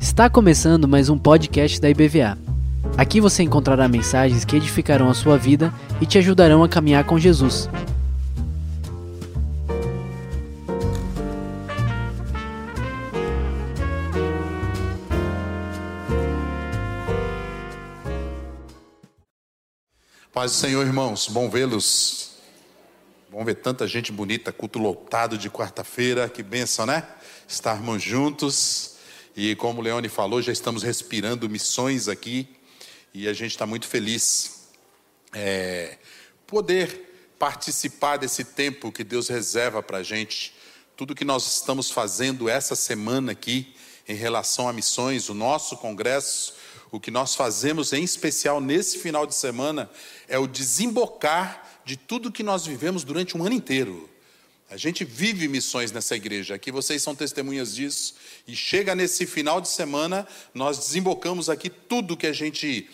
Está começando mais um podcast da IBVA. Aqui você encontrará mensagens que edificarão a sua vida e te ajudarão a caminhar com Jesus. Paz do Senhor, irmãos, bom vê-los. Bom ver tanta gente bonita, culto lotado de quarta-feira, que benção, né? Estarmos juntos. E como o Leone falou, já estamos respirando missões aqui. E a gente está muito feliz é, poder participar desse tempo que Deus reserva para a gente. Tudo que nós estamos fazendo essa semana aqui em relação a missões, o nosso congresso, o que nós fazemos em especial nesse final de semana é o desembocar de tudo que nós vivemos durante um ano inteiro. A gente vive missões nessa igreja, aqui vocês são testemunhas disso, e chega nesse final de semana, nós desembocamos aqui tudo que a gente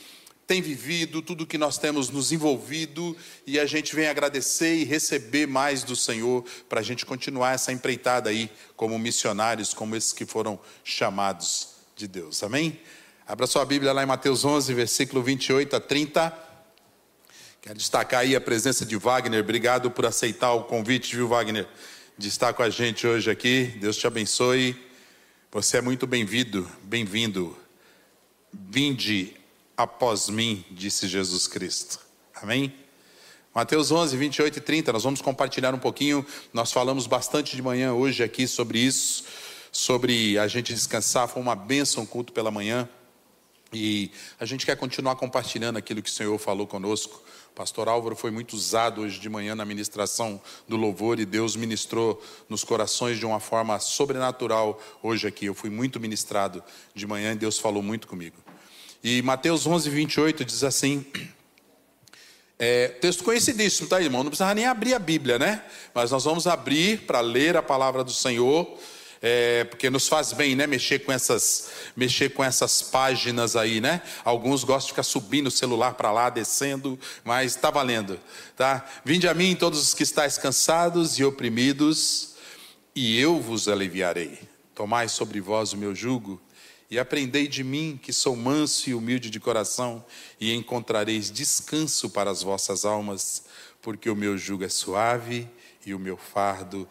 tem vivido, tudo que nós temos nos envolvido, e a gente vem agradecer e receber mais do Senhor para a gente continuar essa empreitada aí, como missionários, como esses que foram chamados de Deus. Amém? Abra sua Bíblia lá em Mateus 11, versículo 28 a 30. Quero destacar aí a presença de Wagner. Obrigado por aceitar o convite, viu, Wagner, de estar com a gente hoje aqui. Deus te abençoe. Você é muito bem-vindo, bem-vindo. Vinde após mim, disse Jesus Cristo. Amém? Mateus 11, 28 e 30, nós vamos compartilhar um pouquinho. Nós falamos bastante de manhã hoje aqui sobre isso, sobre a gente descansar. Foi uma bênção o culto pela manhã. E a gente quer continuar compartilhando aquilo que o Senhor falou conosco. Pastor Álvaro foi muito usado hoje de manhã na ministração do louvor e Deus ministrou nos corações de uma forma sobrenatural hoje aqui. Eu fui muito ministrado de manhã e Deus falou muito comigo. E Mateus 11, 28 diz assim. É, texto conhecidíssimo, tá, irmão? Não precisa nem abrir a Bíblia, né? Mas nós vamos abrir para ler a palavra do Senhor é, porque nos faz bem, né? Mexer com essas, mexer com essas páginas aí, né? Alguns gostam de ficar subindo o celular para lá, descendo, mas está valendo, tá? Vinde a mim todos os que estáis cansados e oprimidos, e eu vos aliviarei. Tomai sobre vós o meu jugo e aprendei de mim, que sou manso e humilde de coração, e encontrareis descanso para as vossas almas, porque o meu jugo é suave e o meu fardo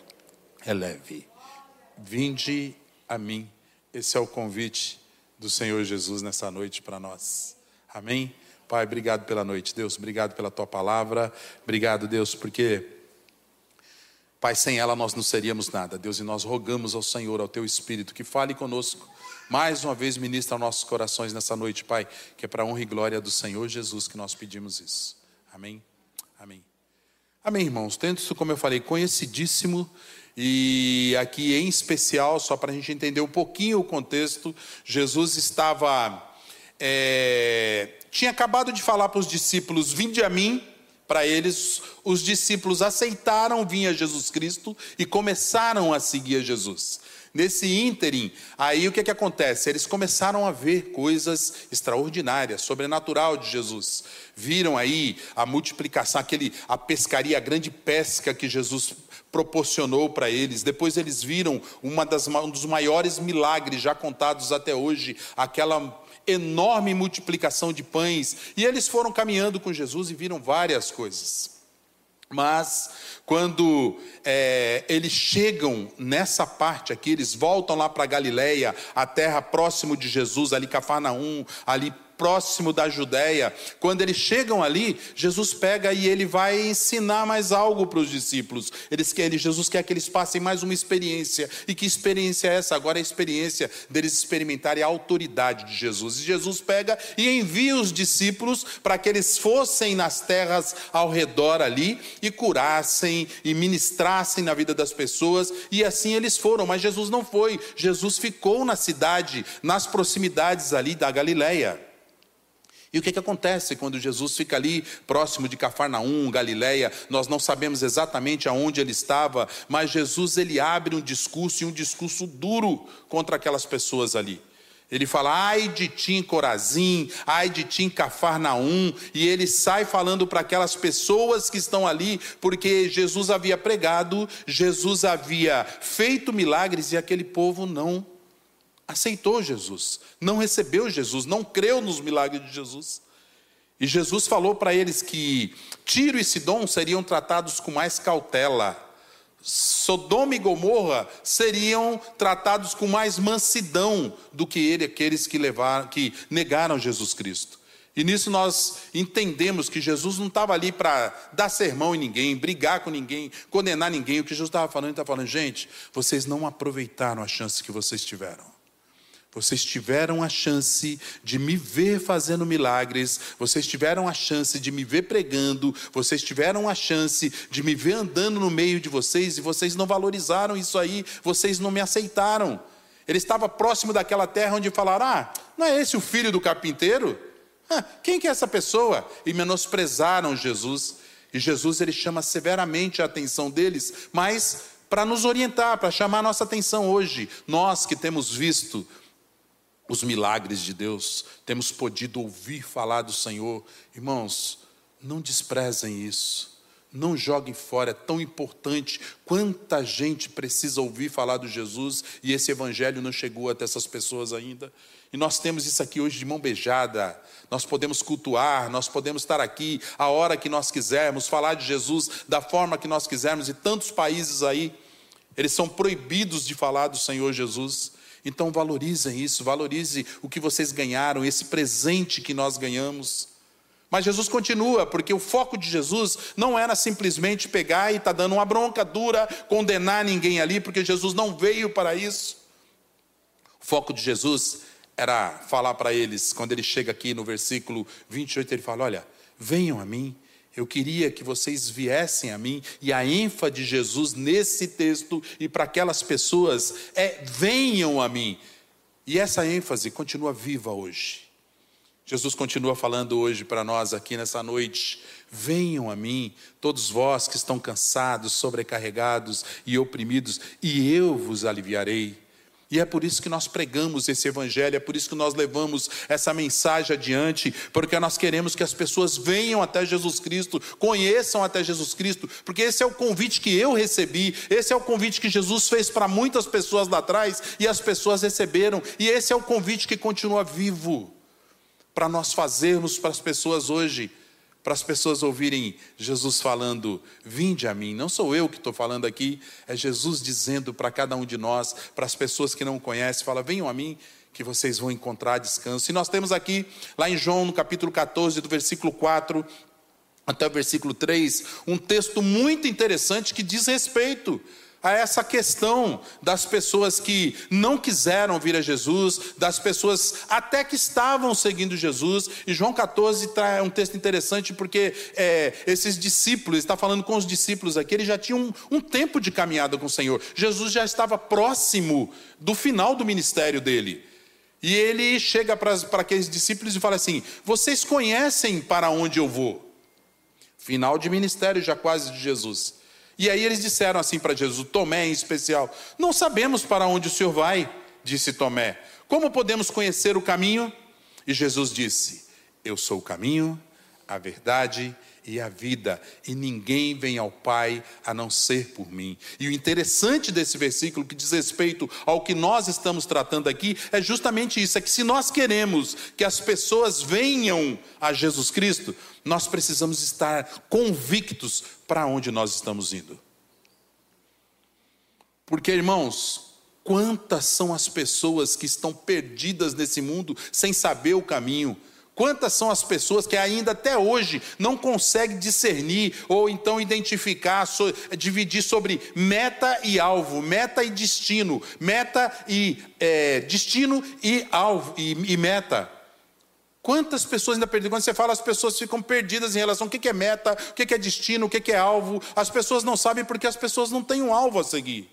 é leve. Vinde a mim. Esse é o convite do Senhor Jesus nessa noite para nós. Amém? Pai, obrigado pela noite, Deus. Obrigado pela tua palavra. Obrigado, Deus, porque, Pai, sem ela nós não seríamos nada. Deus, e nós rogamos ao Senhor, ao teu Espírito, que fale conosco. Mais uma vez, ministra nossos corações nessa noite, Pai, que é para honra e glória do Senhor Jesus que nós pedimos isso. Amém? Amém. Amém, irmãos. Tendo como eu falei, conhecidíssimo e aqui em especial, só para a gente entender um pouquinho o contexto, Jesus estava. É, tinha acabado de falar para os discípulos: Vinde a mim. Para eles, os discípulos aceitaram vir a Jesus Cristo e começaram a seguir a Jesus. Nesse ínterim, aí o que, que acontece? Eles começaram a ver coisas extraordinárias, sobrenatural de Jesus. Viram aí a multiplicação, aquele, a pescaria, a grande pesca que Jesus proporcionou para eles. Depois eles viram das, um dos maiores milagres já contados até hoje, aquela enorme multiplicação de pães. E eles foram caminhando com Jesus e viram várias coisas. Mas quando é, eles chegam nessa parte aqui, eles voltam lá para Galiléia, a terra próximo de Jesus, ali Cafarnaum, ali próximo da Judéia. Quando eles chegam ali, Jesus pega e ele vai ensinar mais algo para os discípulos. Eles querem, Jesus quer que eles passem mais uma experiência. E que experiência é essa? Agora é a experiência deles experimentarem a autoridade de Jesus. E Jesus pega e envia os discípulos para que eles fossem nas terras ao redor ali e curassem e ministrassem na vida das pessoas. E assim eles foram, mas Jesus não foi. Jesus ficou na cidade, nas proximidades ali da Galileia. E o que, que acontece quando Jesus fica ali próximo de Cafarnaum, Galiléia? Nós não sabemos exatamente aonde ele estava, mas Jesus ele abre um discurso e um discurso duro contra aquelas pessoas ali. Ele fala, ai de ti em Corazim, ai de ti em Cafarnaum, e ele sai falando para aquelas pessoas que estão ali, porque Jesus havia pregado, Jesus havia feito milagres e aquele povo não aceitou Jesus, não recebeu Jesus, não creu nos milagres de Jesus. E Jesus falou para eles que Tiro e Sidom seriam tratados com mais cautela. Sodoma e Gomorra seriam tratados com mais mansidão do que ele, aqueles que levaram, que negaram Jesus Cristo. E nisso nós entendemos que Jesus não estava ali para dar sermão em ninguém, brigar com ninguém, condenar ninguém. O que Jesus estava falando, ele estava falando, gente, vocês não aproveitaram a chance que vocês tiveram. Vocês tiveram a chance de me ver fazendo milagres, vocês tiveram a chance de me ver pregando, vocês tiveram a chance de me ver andando no meio de vocês e vocês não valorizaram isso aí, vocês não me aceitaram. Ele estava próximo daquela terra onde falaram: Ah, não é esse o filho do carpinteiro? Ah, quem que é essa pessoa? E menosprezaram Jesus. E Jesus ele chama severamente a atenção deles, mas para nos orientar, para chamar a nossa atenção hoje, nós que temos visto os milagres de Deus, temos podido ouvir falar do Senhor. Irmãos, não desprezem isso. Não joguem fora, é tão importante. Quanta gente precisa ouvir falar do Jesus e esse evangelho não chegou até essas pessoas ainda. E nós temos isso aqui hoje de mão beijada. Nós podemos cultuar, nós podemos estar aqui a hora que nós quisermos, falar de Jesus da forma que nós quisermos. E tantos países aí, eles são proibidos de falar do Senhor Jesus. Então valorizem isso, valorize o que vocês ganharam, esse presente que nós ganhamos. Mas Jesus continua, porque o foco de Jesus não era simplesmente pegar e estar tá dando uma bronca dura, condenar ninguém ali, porque Jesus não veio para isso. O foco de Jesus era falar para eles, quando ele chega aqui no versículo 28, ele fala: Olha, venham a mim, eu queria que vocês viessem a mim, e a ênfase de Jesus nesse texto e para aquelas pessoas é: venham a mim. E essa ênfase continua viva hoje. Jesus continua falando hoje para nós aqui nessa noite: venham a mim, todos vós que estão cansados, sobrecarregados e oprimidos, e eu vos aliviarei. E é por isso que nós pregamos esse evangelho, é por isso que nós levamos essa mensagem adiante, porque nós queremos que as pessoas venham até Jesus Cristo, conheçam até Jesus Cristo, porque esse é o convite que eu recebi, esse é o convite que Jesus fez para muitas pessoas lá atrás e as pessoas receberam, e esse é o convite que continua vivo para nós fazermos para as pessoas hoje para as pessoas ouvirem Jesus falando: Vinde a mim. Não sou eu que estou falando aqui, é Jesus dizendo para cada um de nós, para as pessoas que não conhecem: Fala, venham a mim, que vocês vão encontrar descanso. E nós temos aqui, lá em João, no capítulo 14, do versículo 4 até o versículo 3, um texto muito interessante que diz respeito a essa questão das pessoas que não quiseram vir a Jesus, das pessoas até que estavam seguindo Jesus. E João 14 traz um texto interessante porque é, esses discípulos, está falando com os discípulos aqui, eles já tinham um, um tempo de caminhada com o Senhor. Jesus já estava próximo do final do ministério dele. E ele chega para, para aqueles discípulos e fala assim: Vocês conhecem para onde eu vou? Final de ministério já quase de Jesus. E aí eles disseram assim para Jesus, Tomé em especial: Não sabemos para onde o senhor vai, disse Tomé. Como podemos conhecer o caminho? E Jesus disse: Eu sou o caminho, a verdade e a vida, e ninguém vem ao Pai a não ser por mim. E o interessante desse versículo, que diz respeito ao que nós estamos tratando aqui, é justamente isso: é que se nós queremos que as pessoas venham a Jesus Cristo, nós precisamos estar convictos para onde nós estamos indo. Porque, irmãos, quantas são as pessoas que estão perdidas nesse mundo sem saber o caminho? Quantas são as pessoas que ainda até hoje não conseguem discernir ou então identificar, dividir sobre meta e alvo, meta e destino, meta e é, destino e alvo e, e meta? Quantas pessoas ainda perdidas? Quando você fala, as pessoas ficam perdidas em relação ao que é meta, o que é destino, o que é alvo. As pessoas não sabem porque as pessoas não têm um alvo a seguir.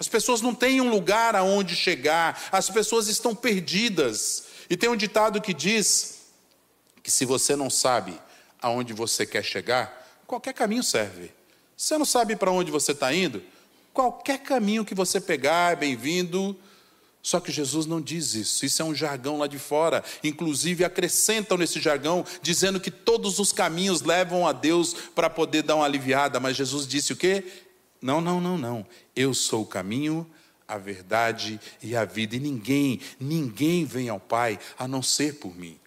As pessoas não têm um lugar aonde chegar. As pessoas estão perdidas. E tem um ditado que diz que se você não sabe aonde você quer chegar, qualquer caminho serve. Se você não sabe para onde você está indo, qualquer caminho que você pegar é bem-vindo Só que Jesus não diz isso, isso é um jargão lá de fora. Inclusive acrescentam nesse jargão, dizendo que todos os caminhos levam a Deus para poder dar uma aliviada. Mas Jesus disse o quê? Não, não, não, não. Eu sou o caminho, a verdade e a vida. E ninguém, ninguém vem ao Pai a não ser por mim.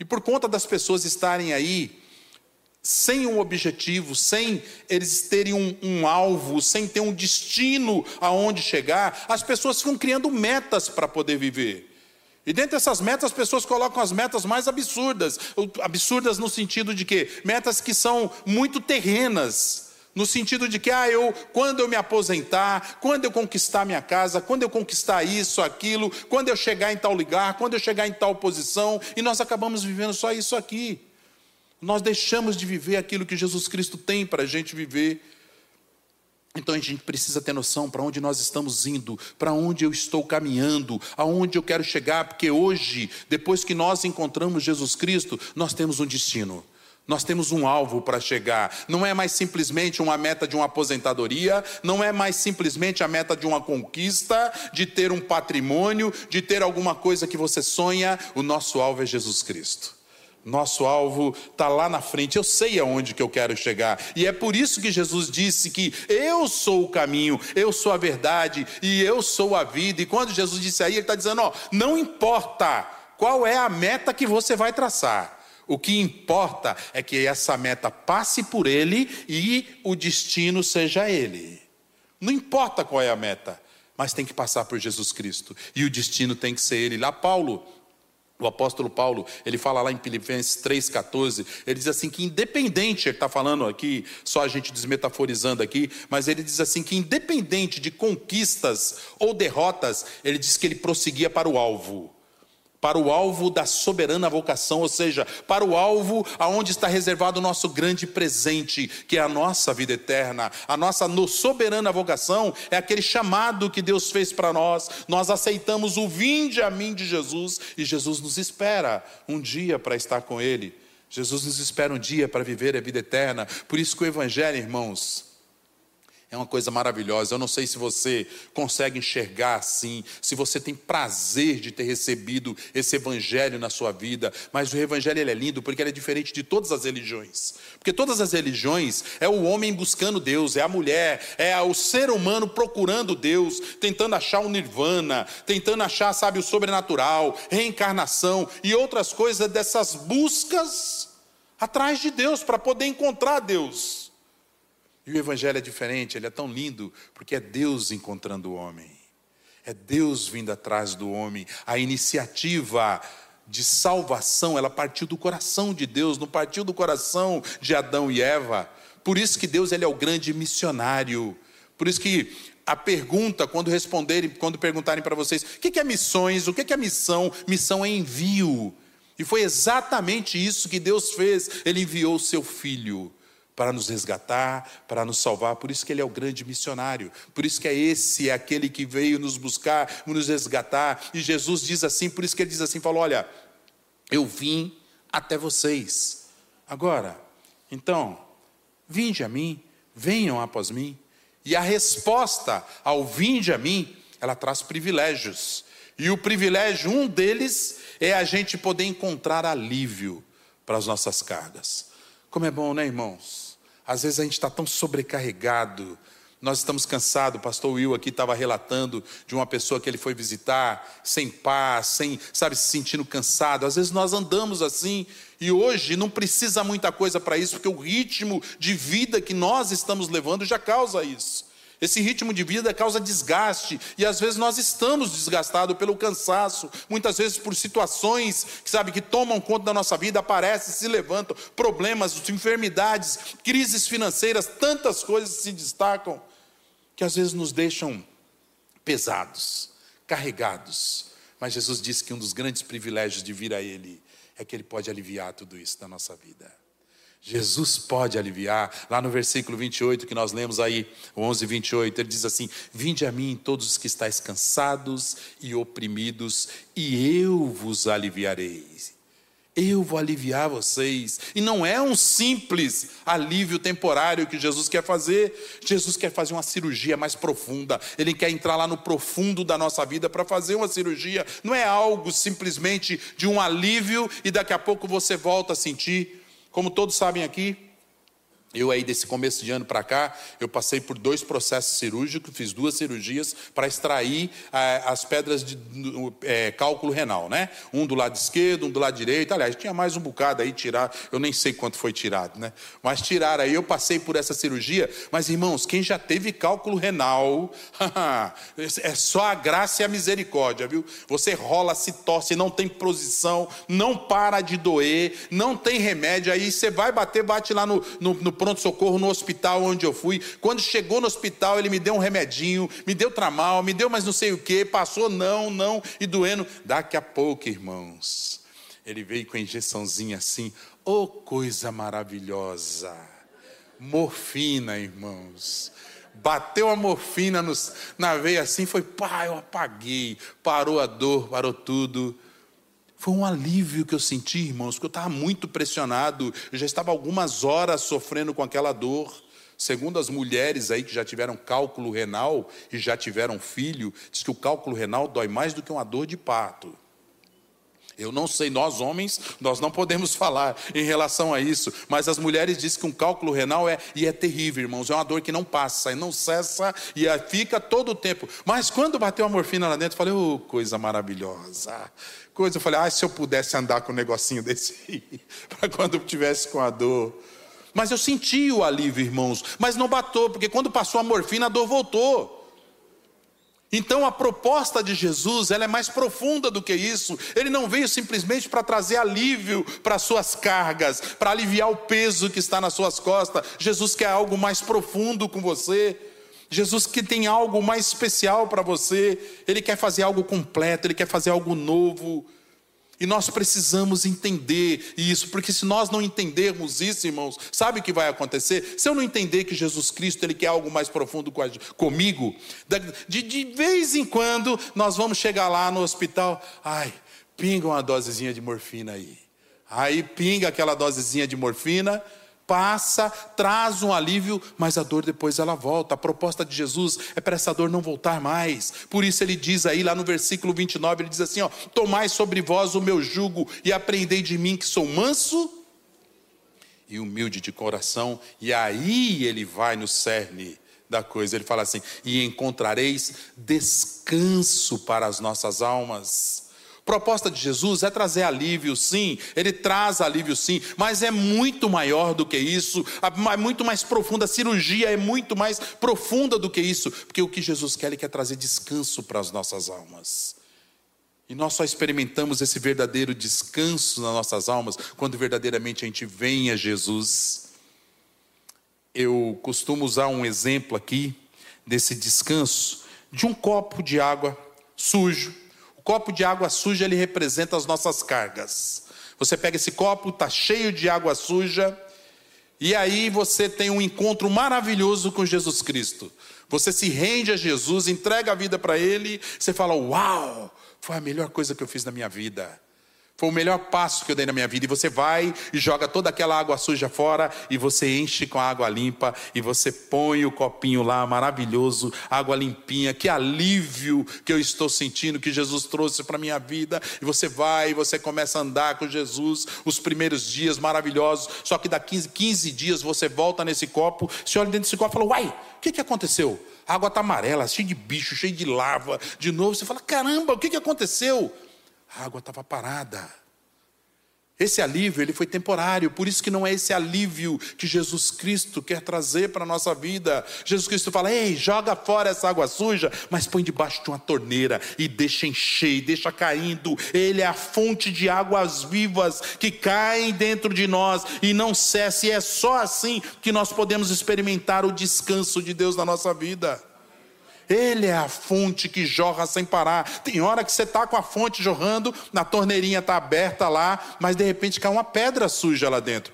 E por conta das pessoas estarem aí sem um objetivo, sem eles terem um, um, alvo, sem ter um destino aonde chegar, as pessoas ficam criando metas para poder viver. E dentro dessas metas, as pessoas colocam as metas mais absurdas. Absurdas no sentido de que metas que são muito terrenas. No sentido de que, ah, eu, quando eu me aposentar, quando eu conquistar minha casa, quando eu conquistar isso, aquilo, quando eu chegar em tal lugar, quando eu chegar em tal posição, e nós acabamos vivendo só isso aqui. Nós deixamos de viver aquilo que Jesus Cristo tem para a gente viver. Então a gente precisa ter noção para onde nós estamos indo, para onde eu estou caminhando, aonde eu quero chegar, porque hoje, depois que nós encontramos Jesus Cristo, nós temos um destino. Nós temos um alvo para chegar. Não é mais simplesmente uma meta de uma aposentadoria, não é mais simplesmente a meta de uma conquista, de ter um patrimônio, de ter alguma coisa que você sonha. O nosso alvo é Jesus Cristo. Nosso alvo está lá na frente, eu sei aonde que eu quero chegar, e é por isso que Jesus disse que eu sou o caminho, eu sou a verdade e eu sou a vida. E quando Jesus disse aí, ele está dizendo: ó, não importa qual é a meta que você vai traçar, o que importa é que essa meta passe por ele e o destino seja ele. Não importa qual é a meta, mas tem que passar por Jesus Cristo, e o destino tem que ser ele. Lá, Paulo o apóstolo Paulo, ele fala lá em Filipenses 3,14, ele diz assim que independente, ele está falando aqui, só a gente desmetaforizando aqui, mas ele diz assim que independente de conquistas ou derrotas, ele diz que ele prosseguia para o alvo para o alvo da soberana vocação, ou seja, para o alvo aonde está reservado o nosso grande presente, que é a nossa vida eterna. A nossa soberana vocação é aquele chamado que Deus fez para nós. Nós aceitamos o vinde a mim de Jesus e Jesus nos espera um dia para estar com ele. Jesus nos espera um dia para viver a vida eterna. Por isso que o evangelho, irmãos, é uma coisa maravilhosa. Eu não sei se você consegue enxergar assim, se você tem prazer de ter recebido esse evangelho na sua vida, mas o evangelho é lindo porque ele é diferente de todas as religiões. Porque todas as religiões é o homem buscando Deus, é a mulher, é o ser humano procurando Deus, tentando achar o nirvana, tentando achar, sabe, o sobrenatural, reencarnação e outras coisas dessas buscas atrás de Deus para poder encontrar Deus. E o Evangelho é diferente, ele é tão lindo, porque é Deus encontrando o homem, é Deus vindo atrás do homem. A iniciativa de salvação, ela partiu do coração de Deus, não partiu do coração de Adão e Eva. Por isso que Deus ele é o grande missionário. Por isso que a pergunta, quando responderem, quando perguntarem para vocês, o que é missões, o que é missão? Missão é envio. E foi exatamente isso que Deus fez. Ele enviou o seu filho para nos resgatar, para nos salvar. Por isso que ele é o grande missionário. Por isso que é esse, é aquele que veio nos buscar, nos resgatar. E Jesus diz assim, por isso que ele diz assim, falou: "Olha, eu vim até vocês. Agora, então, vinde a mim, venham após mim. E a resposta ao vinde a mim, ela traz privilégios. E o privilégio, um deles, é a gente poder encontrar alívio para as nossas cargas. Como é bom, né, irmãos? Às vezes a gente está tão sobrecarregado, nós estamos cansados. O pastor Will aqui estava relatando de uma pessoa que ele foi visitar, sem paz, sem, sabe, se sentindo cansado. Às vezes nós andamos assim, e hoje não precisa muita coisa para isso, porque o ritmo de vida que nós estamos levando já causa isso. Esse ritmo de vida causa desgaste e às vezes nós estamos desgastados pelo cansaço, muitas vezes por situações que sabe que tomam conta da nossa vida, aparecem, se levantam, problemas, enfermidades, crises financeiras, tantas coisas se destacam que às vezes nos deixam pesados, carregados. Mas Jesus disse que um dos grandes privilégios de vir a Ele é que Ele pode aliviar tudo isso da nossa vida. Jesus pode aliviar. Lá no versículo 28 que nós lemos aí, o 11, 28, ele diz assim: Vinde a mim todos os que estáis cansados e oprimidos, e eu vos aliviarei. Eu vou aliviar vocês. E não é um simples alívio temporário que Jesus quer fazer. Jesus quer fazer uma cirurgia mais profunda. Ele quer entrar lá no profundo da nossa vida para fazer uma cirurgia. Não é algo simplesmente de um alívio e daqui a pouco você volta a sentir. Como todos sabem aqui, eu aí desse começo de ano para cá, eu passei por dois processos cirúrgicos, fiz duas cirurgias para extrair é, as pedras de é, cálculo renal, né? Um do lado esquerdo, um do lado direito. Aliás, tinha mais um bocado aí tirar, eu nem sei quanto foi tirado, né? Mas tiraram aí, eu passei por essa cirurgia. Mas irmãos, quem já teve cálculo renal, é só a graça e a misericórdia, viu? Você rola, se torce, não tem posição, não para de doer, não tem remédio, aí você vai bater, bate lá no, no, no pronto-socorro no hospital onde eu fui. Quando chegou no hospital, ele me deu um remedinho, me deu tramal, me deu mais não sei o que, passou não, não, e doendo. Daqui a pouco, irmãos, ele veio com a injeçãozinha assim, oh coisa maravilhosa. Morfina, irmãos. Bateu a morfina nos, na veia assim, foi pá, eu apaguei. Parou a dor, parou tudo. Foi um alívio que eu senti, irmãos, porque eu estava muito pressionado. Eu já estava algumas horas sofrendo com aquela dor. Segundo as mulheres aí que já tiveram cálculo renal e já tiveram filho, diz que o cálculo renal dói mais do que uma dor de parto. Eu não sei, nós homens, nós não podemos falar em relação a isso, mas as mulheres dizem que um cálculo renal é, e é terrível, irmãos, é uma dor que não passa, e não cessa, e fica todo o tempo. Mas quando bateu a morfina lá dentro, eu falei, oh, coisa maravilhosa. Coisa, eu falei, ah, se eu pudesse andar com um negocinho desse aí, para quando eu tivesse com a dor. Mas eu senti o alívio, irmãos, mas não batou, porque quando passou a morfina, a dor voltou. Então a proposta de Jesus ela é mais profunda do que isso. Ele não veio simplesmente para trazer alívio para suas cargas, para aliviar o peso que está nas suas costas. Jesus quer algo mais profundo com você. Jesus que tem algo mais especial para você. Ele quer fazer algo completo, ele quer fazer algo novo. E nós precisamos entender isso, porque se nós não entendermos isso, irmãos, sabe o que vai acontecer? Se eu não entender que Jesus Cristo ele quer algo mais profundo comigo, de, de vez em quando nós vamos chegar lá no hospital, ai, pinga uma dosezinha de morfina aí. Aí pinga aquela dosezinha de morfina, passa, traz um alívio, mas a dor depois ela volta. A proposta de Jesus é para essa dor não voltar mais. Por isso ele diz aí lá no versículo 29, ele diz assim, ó: "Tomai sobre vós o meu jugo e aprendei de mim que sou manso e humilde de coração". E aí ele vai no cerne da coisa. Ele fala assim: "E encontrareis descanso para as nossas almas". Proposta de Jesus é trazer alívio, sim, ele traz alívio, sim, mas é muito maior do que isso, é muito mais profunda. A cirurgia é muito mais profunda do que isso, porque o que Jesus quer, ele quer trazer descanso para as nossas almas. E nós só experimentamos esse verdadeiro descanso nas nossas almas quando verdadeiramente a gente vem a Jesus. Eu costumo usar um exemplo aqui desse descanso de um copo de água sujo copo de água suja ele representa as nossas cargas. Você pega esse copo, está cheio de água suja, e aí você tem um encontro maravilhoso com Jesus Cristo. Você se rende a Jesus, entrega a vida para Ele, você fala: Uau, foi a melhor coisa que eu fiz na minha vida. Foi o melhor passo que eu dei na minha vida. E você vai e joga toda aquela água suja fora e você enche com água limpa e você põe o copinho lá maravilhoso, água limpinha. Que alívio que eu estou sentindo que Jesus trouxe para minha vida. E você vai e você começa a andar com Jesus os primeiros dias maravilhosos. Só que daqui 15, 15 dias você volta nesse copo, você olha dentro desse copo e fala: "Uai, o que que aconteceu?" A água está amarela, cheia de bicho, cheia de lava. De novo, você fala: caramba, o que, que aconteceu? A água estava parada. Esse alívio, ele foi temporário, por isso que não é esse alívio que Jesus Cristo quer trazer para a nossa vida. Jesus Cristo fala: "Ei, joga fora essa água suja, mas põe debaixo de uma torneira e deixa encher, deixa caindo. Ele é a fonte de águas vivas que caem dentro de nós e não cessa, e é só assim que nós podemos experimentar o descanso de Deus na nossa vida. Ele é a fonte que jorra sem parar. Tem hora que você está com a fonte jorrando, na torneirinha está aberta lá, mas de repente cai uma pedra suja lá dentro.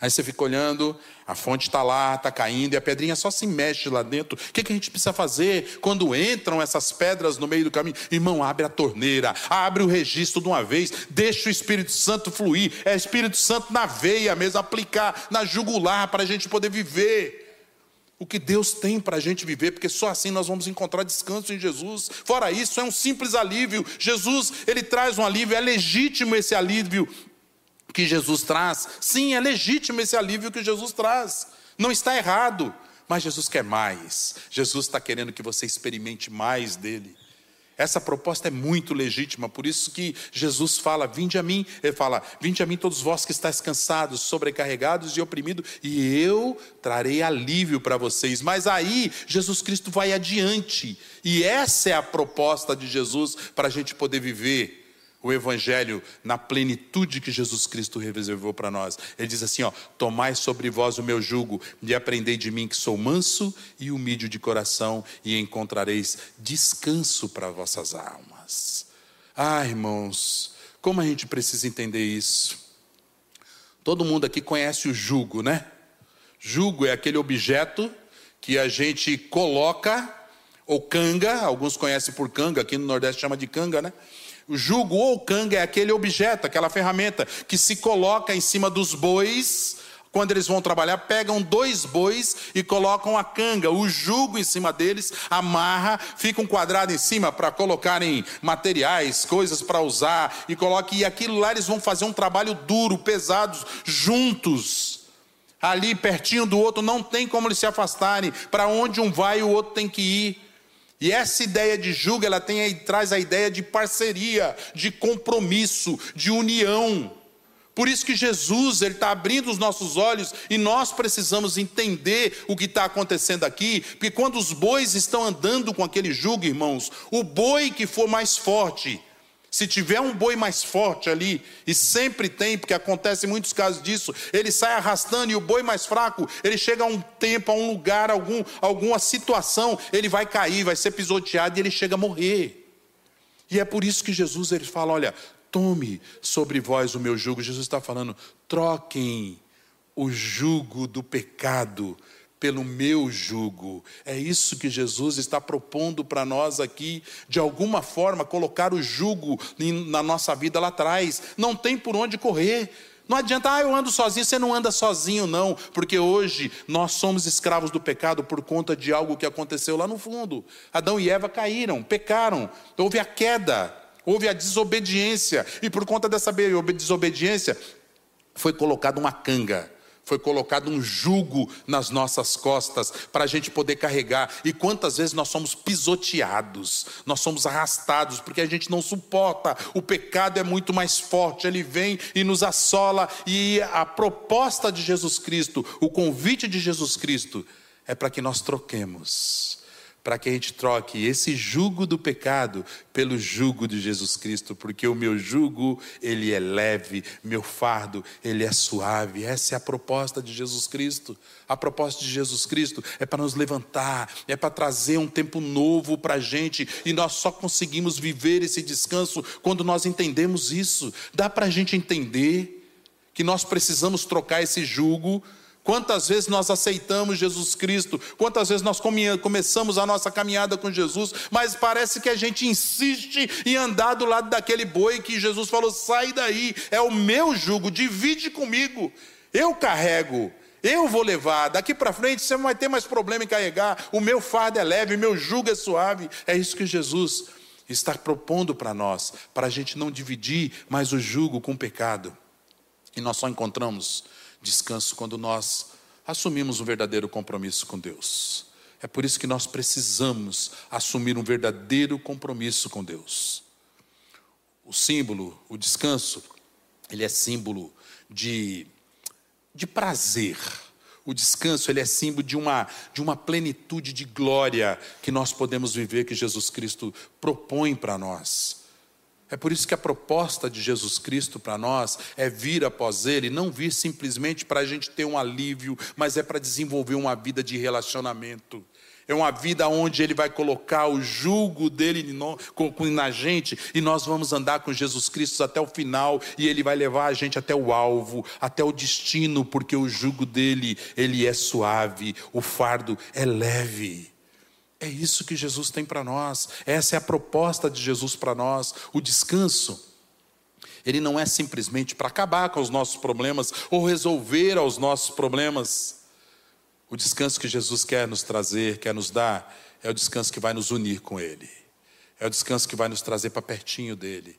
Aí você fica olhando, a fonte está lá, está caindo, e a pedrinha só se mexe lá dentro. O que, que a gente precisa fazer quando entram essas pedras no meio do caminho? Irmão, abre a torneira, abre o registro de uma vez, deixa o Espírito Santo fluir. É Espírito Santo na veia mesmo, aplicar na jugular para a gente poder viver o que Deus tem para a gente viver, porque só assim nós vamos encontrar descanso em Jesus. Fora isso, é um simples alívio. Jesus, ele traz um alívio, é legítimo esse alívio, que Jesus traz. Sim, é legítimo esse alívio que Jesus traz. Não está errado. Mas Jesus quer mais. Jesus está querendo que você experimente mais dele. Essa proposta é muito legítima, por isso que Jesus fala: Vinde a mim, ele fala: Vinde a mim, todos vós que estáis cansados, sobrecarregados e oprimidos, e eu trarei alívio para vocês. Mas aí, Jesus Cristo vai adiante, e essa é a proposta de Jesus para a gente poder viver o Evangelho na plenitude que Jesus Cristo reservou para nós. Ele diz assim: ó, tomai sobre vós o meu jugo e aprendei de mim que sou manso e humilde de coração, e encontrareis descanso para vossas almas. Ah, irmãos, como a gente precisa entender isso? Todo mundo aqui conhece o jugo, né? Jugo é aquele objeto que a gente coloca, ou canga, alguns conhecem por canga, aqui no Nordeste chama de canga, né? O jugo ou canga é aquele objeto, aquela ferramenta que se coloca em cima dos bois. Quando eles vão trabalhar, pegam dois bois e colocam a canga, o jugo em cima deles, amarra, fica um quadrado em cima para colocarem materiais, coisas para usar e coloque e aquilo lá eles vão fazer um trabalho duro, pesados, juntos. Ali pertinho do outro, não tem como eles se afastarem. Para onde um vai, o outro tem que ir. E essa ideia de julgo, ela tem aí, traz a ideia de parceria, de compromisso, de união. Por isso que Jesus está abrindo os nossos olhos e nós precisamos entender o que está acontecendo aqui, porque quando os bois estão andando com aquele jugo, irmãos, o boi que for mais forte, se tiver um boi mais forte ali, e sempre tem, porque acontece muitos casos disso, ele sai arrastando e o boi mais fraco, ele chega a um tempo, a um lugar, algum, alguma situação, ele vai cair, vai ser pisoteado e ele chega a morrer. E é por isso que Jesus ele fala: olha, tome sobre vós o meu jugo. Jesus está falando, troquem o jugo do pecado pelo meu jugo. É isso que Jesus está propondo para nós aqui, de alguma forma, colocar o jugo na nossa vida lá atrás. Não tem por onde correr. Não adianta, ah, eu ando sozinho, você não anda sozinho, não, porque hoje nós somos escravos do pecado por conta de algo que aconteceu lá no fundo. Adão e Eva caíram, pecaram, houve a queda, houve a desobediência, e por conta dessa desobediência foi colocada uma canga foi colocado um jugo nas nossas costas para a gente poder carregar. E quantas vezes nós somos pisoteados, nós somos arrastados, porque a gente não suporta. O pecado é muito mais forte, ele vem e nos assola. E a proposta de Jesus Cristo, o convite de Jesus Cristo, é para que nós troquemos para que a gente troque esse jugo do pecado pelo jugo de Jesus Cristo, porque o meu jugo, ele é leve, meu fardo, ele é suave. Essa é a proposta de Jesus Cristo. A proposta de Jesus Cristo é para nos levantar, é para trazer um tempo novo para a gente, e nós só conseguimos viver esse descanso quando nós entendemos isso. Dá para a gente entender que nós precisamos trocar esse jugo Quantas vezes nós aceitamos Jesus Cristo, quantas vezes nós começamos a nossa caminhada com Jesus, mas parece que a gente insiste em andar do lado daquele boi que Jesus falou: sai daí, é o meu jugo, divide comigo, eu carrego, eu vou levar, daqui para frente você não vai ter mais problema em carregar, o meu fardo é leve, o meu jugo é suave. É isso que Jesus está propondo para nós, para a gente não dividir mais o jugo com o pecado. E nós só encontramos descanso quando nós assumimos um verdadeiro compromisso com Deus. É por isso que nós precisamos assumir um verdadeiro compromisso com Deus. O símbolo, o descanso, ele é símbolo de, de prazer. O descanso ele é símbolo de uma, de uma plenitude de glória que nós podemos viver, que Jesus Cristo propõe para nós. É por isso que a proposta de Jesus Cristo para nós é vir após Ele, não vir simplesmente para a gente ter um alívio, mas é para desenvolver uma vida de relacionamento. é uma vida onde Ele vai colocar o jugo dele na gente e nós vamos andar com Jesus Cristo até o final e Ele vai levar a gente até o alvo, até o destino, porque o jugo dele, ele é suave, o fardo é leve. É isso que Jesus tem para nós, essa é a proposta de Jesus para nós, o descanso. Ele não é simplesmente para acabar com os nossos problemas ou resolver os nossos problemas. O descanso que Jesus quer nos trazer, quer nos dar, é o descanso que vai nos unir com Ele. É o descanso que vai nos trazer para pertinho dele.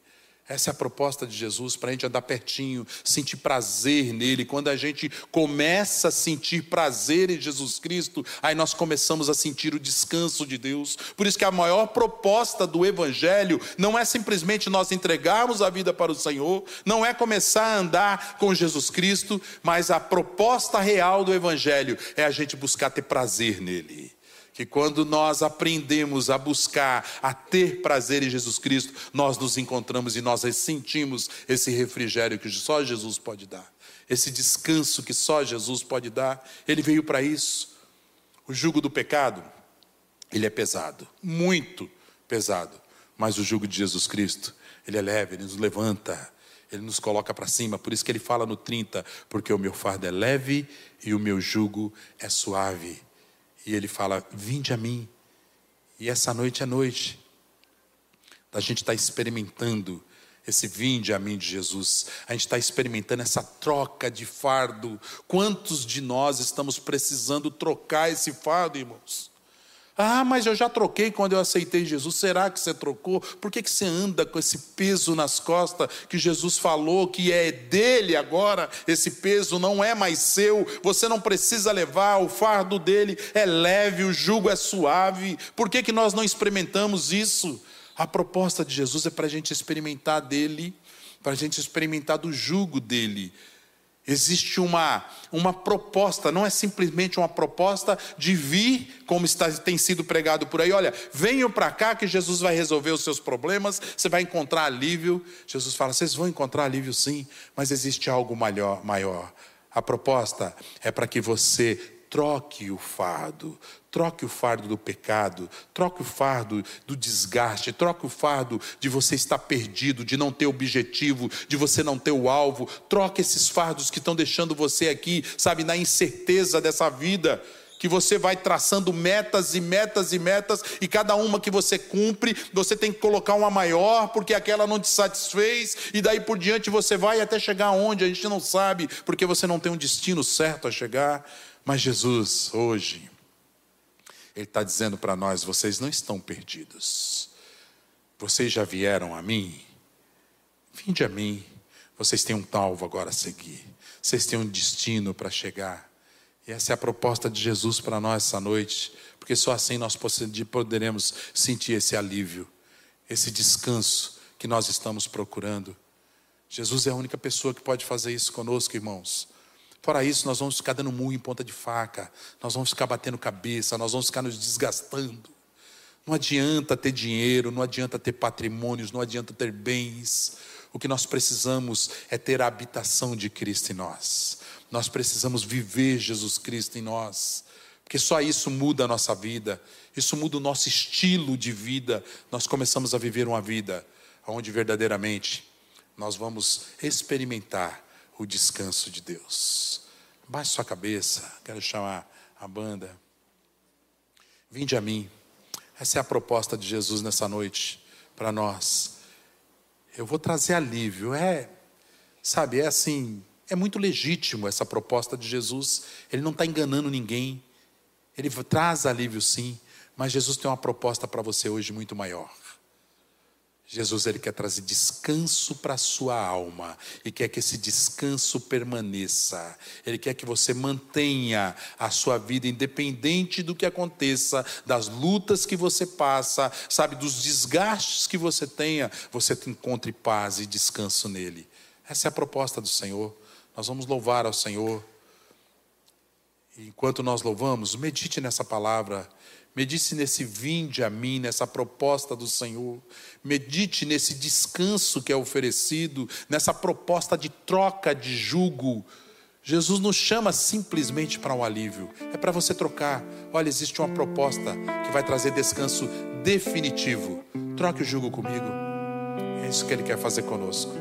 Essa é a proposta de Jesus, para a gente andar pertinho, sentir prazer nele. Quando a gente começa a sentir prazer em Jesus Cristo, aí nós começamos a sentir o descanso de Deus. Por isso que a maior proposta do Evangelho não é simplesmente nós entregarmos a vida para o Senhor, não é começar a andar com Jesus Cristo, mas a proposta real do Evangelho é a gente buscar ter prazer nele que quando nós aprendemos a buscar, a ter prazer em Jesus Cristo, nós nos encontramos e nós sentimos esse refrigério que só Jesus pode dar, esse descanso que só Jesus pode dar. Ele veio para isso. O jugo do pecado, ele é pesado, muito pesado, mas o jugo de Jesus Cristo, ele é leve, ele nos levanta, ele nos coloca para cima. Por isso que ele fala no 30, porque o meu fardo é leve e o meu jugo é suave. E ele fala: Vinde a mim. E essa noite é noite da gente estar tá experimentando esse vinde a mim de Jesus. A gente está experimentando essa troca de fardo. Quantos de nós estamos precisando trocar esse fardo, irmãos? Ah, mas eu já troquei quando eu aceitei Jesus. Será que você trocou? Por que, que você anda com esse peso nas costas que Jesus falou que é dele agora? Esse peso não é mais seu. Você não precisa levar. O fardo dele é leve, o jugo é suave. Por que, que nós não experimentamos isso? A proposta de Jesus é para a gente experimentar dele, para a gente experimentar do jugo dele. Existe uma, uma proposta, não é simplesmente uma proposta de vir, como está, tem sido pregado por aí. Olha, venham para cá que Jesus vai resolver os seus problemas, você vai encontrar alívio. Jesus fala: vocês vão encontrar alívio sim, mas existe algo maior. maior. A proposta é para que você troque o fardo, troque o fardo do pecado, troque o fardo do desgaste, troque o fardo de você estar perdido, de não ter objetivo, de você não ter o alvo, troque esses fardos que estão deixando você aqui, sabe, na incerteza dessa vida que você vai traçando metas e metas e metas, e cada uma que você cumpre, você tem que colocar uma maior, porque aquela não te satisfez, e daí por diante você vai até chegar onde a gente não sabe, porque você não tem um destino certo a chegar. Mas Jesus, hoje, Ele está dizendo para nós: vocês não estão perdidos. Vocês já vieram a mim. Vinde a mim. Vocês têm um alvo agora a seguir. Vocês têm um destino para chegar. E essa é a proposta de Jesus para nós essa noite, porque só assim nós poderemos sentir esse alívio, esse descanso que nós estamos procurando. Jesus é a única pessoa que pode fazer isso conosco, irmãos. Fora isso, nós vamos ficar dando murro em ponta de faca, nós vamos ficar batendo cabeça, nós vamos ficar nos desgastando. Não adianta ter dinheiro, não adianta ter patrimônios, não adianta ter bens. O que nós precisamos é ter a habitação de Cristo em nós. Nós precisamos viver Jesus Cristo em nós, porque só isso muda a nossa vida, isso muda o nosso estilo de vida. Nós começamos a viver uma vida onde verdadeiramente nós vamos experimentar o descanso de Deus. Baixe sua cabeça, quero chamar a banda. Vinde a mim. Essa é a proposta de Jesus nessa noite para nós. Eu vou trazer alívio. É, sabe, é assim, é muito legítimo essa proposta de Jesus. Ele não está enganando ninguém. Ele traz alívio sim, mas Jesus tem uma proposta para você hoje muito maior. Jesus ele quer trazer descanso para a sua alma e quer que esse descanso permaneça. Ele quer que você mantenha a sua vida independente do que aconteça, das lutas que você passa, sabe, dos desgastes que você tenha, você encontre paz e descanso nele. Essa é a proposta do Senhor. Nós vamos louvar ao Senhor. E enquanto nós louvamos, medite nessa palavra Medite nesse vinde a mim, nessa proposta do Senhor. Medite nesse descanso que é oferecido, nessa proposta de troca de jugo Jesus nos chama simplesmente para um alívio, é para você trocar. Olha, existe uma proposta que vai trazer descanso definitivo. Troque o jugo comigo. É isso que Ele quer fazer conosco.